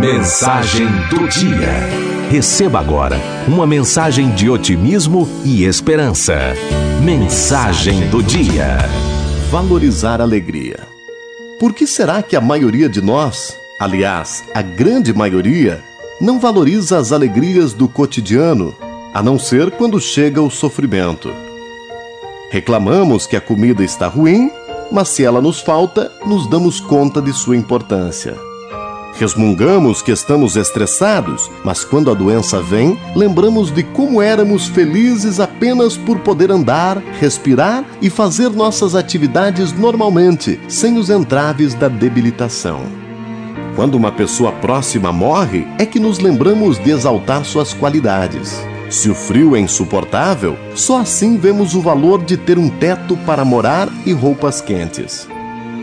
Mensagem do dia. Receba agora uma mensagem de otimismo e esperança. Mensagem do dia. Valorizar a alegria. Por que será que a maioria de nós, aliás, a grande maioria, não valoriza as alegrias do cotidiano, a não ser quando chega o sofrimento? Reclamamos que a comida está ruim, mas se ela nos falta, nos damos conta de sua importância. Resmungamos que estamos estressados, mas quando a doença vem, lembramos de como éramos felizes apenas por poder andar, respirar e fazer nossas atividades normalmente, sem os entraves da debilitação. Quando uma pessoa próxima morre, é que nos lembramos de exaltar suas qualidades. Se o frio é insuportável, só assim vemos o valor de ter um teto para morar e roupas quentes.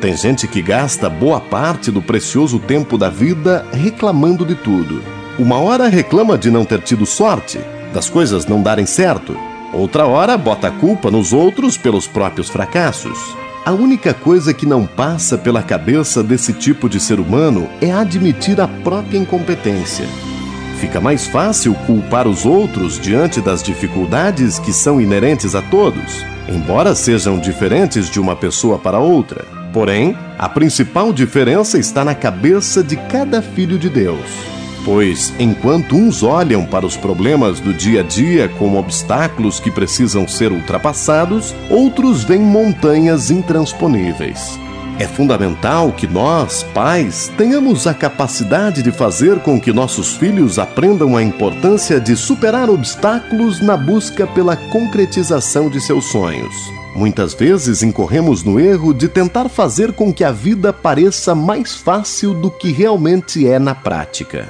Tem gente que gasta boa parte do precioso tempo da vida reclamando de tudo. Uma hora reclama de não ter tido sorte, das coisas não darem certo. Outra hora bota a culpa nos outros pelos próprios fracassos. A única coisa que não passa pela cabeça desse tipo de ser humano é admitir a própria incompetência. Fica mais fácil culpar os outros diante das dificuldades que são inerentes a todos, embora sejam diferentes de uma pessoa para outra. Porém, a principal diferença está na cabeça de cada filho de Deus. Pois, enquanto uns olham para os problemas do dia a dia como obstáculos que precisam ser ultrapassados, outros veem montanhas intransponíveis. É fundamental que nós, pais, tenhamos a capacidade de fazer com que nossos filhos aprendam a importância de superar obstáculos na busca pela concretização de seus sonhos. Muitas vezes incorremos no erro de tentar fazer com que a vida pareça mais fácil do que realmente é na prática.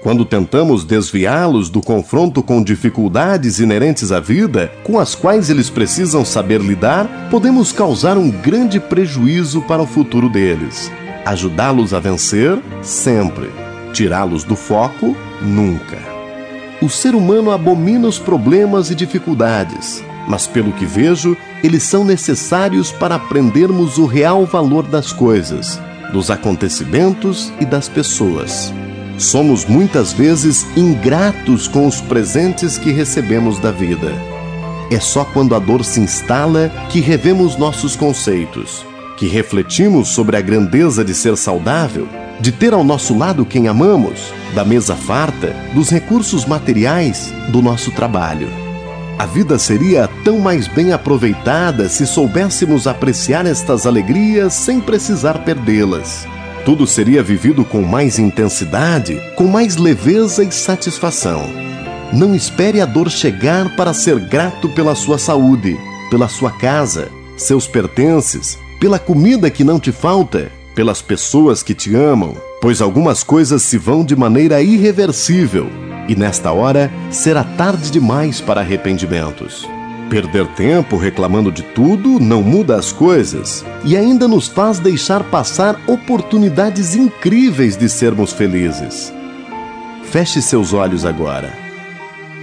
Quando tentamos desviá-los do confronto com dificuldades inerentes à vida, com as quais eles precisam saber lidar, podemos causar um grande prejuízo para o futuro deles. Ajudá-los a vencer, sempre. Tirá-los do foco, nunca. O ser humano abomina os problemas e dificuldades, mas pelo que vejo, eles são necessários para aprendermos o real valor das coisas, dos acontecimentos e das pessoas. Somos muitas vezes ingratos com os presentes que recebemos da vida. É só quando a dor se instala que revemos nossos conceitos, que refletimos sobre a grandeza de ser saudável, de ter ao nosso lado quem amamos, da mesa farta, dos recursos materiais, do nosso trabalho. A vida seria tão mais bem aproveitada se soubéssemos apreciar estas alegrias sem precisar perdê-las. Tudo seria vivido com mais intensidade, com mais leveza e satisfação. Não espere a dor chegar para ser grato pela sua saúde, pela sua casa, seus pertences, pela comida que não te falta, pelas pessoas que te amam, pois algumas coisas se vão de maneira irreversível e nesta hora será tarde demais para arrependimentos. Perder tempo reclamando de tudo não muda as coisas e ainda nos faz deixar passar oportunidades incríveis de sermos felizes. Feche seus olhos agora.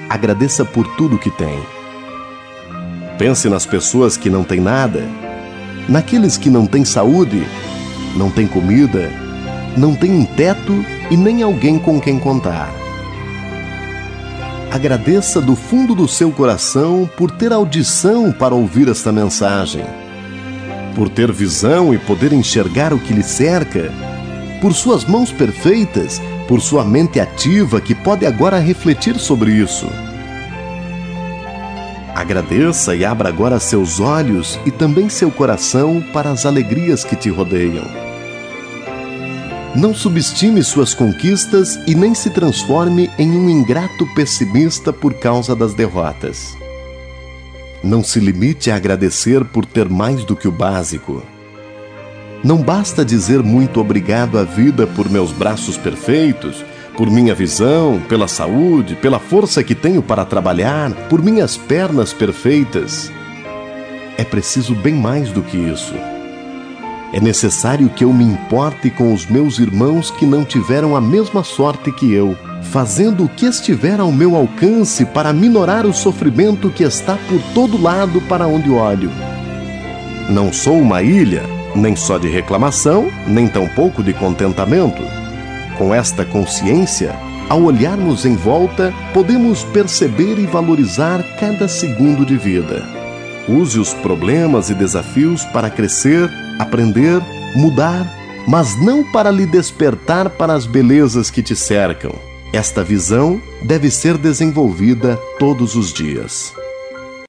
Agradeça por tudo que tem. Pense nas pessoas que não têm nada, naqueles que não têm saúde, não têm comida, não têm um teto e nem alguém com quem contar agradeça do fundo do seu coração por ter audição para ouvir esta mensagem, por ter visão e poder enxergar o que lhe cerca, por suas mãos perfeitas, por sua mente ativa que pode agora refletir sobre isso. Agradeça e abra agora seus olhos e também seu coração para as alegrias que te rodeiam. Não subestime suas conquistas e nem se transforme em um ingrato pessimista por causa das derrotas. Não se limite a agradecer por ter mais do que o básico. Não basta dizer muito obrigado à vida por meus braços perfeitos, por minha visão, pela saúde, pela força que tenho para trabalhar, por minhas pernas perfeitas. É preciso bem mais do que isso. É necessário que eu me importe com os meus irmãos que não tiveram a mesma sorte que eu, fazendo o que estiver ao meu alcance para minorar o sofrimento que está por todo lado para onde olho. Não sou uma ilha, nem só de reclamação, nem tampouco de contentamento. Com esta consciência, ao olharmos em volta, podemos perceber e valorizar cada segundo de vida. Use os problemas e desafios para crescer, aprender, mudar, mas não para lhe despertar para as belezas que te cercam. Esta visão deve ser desenvolvida todos os dias.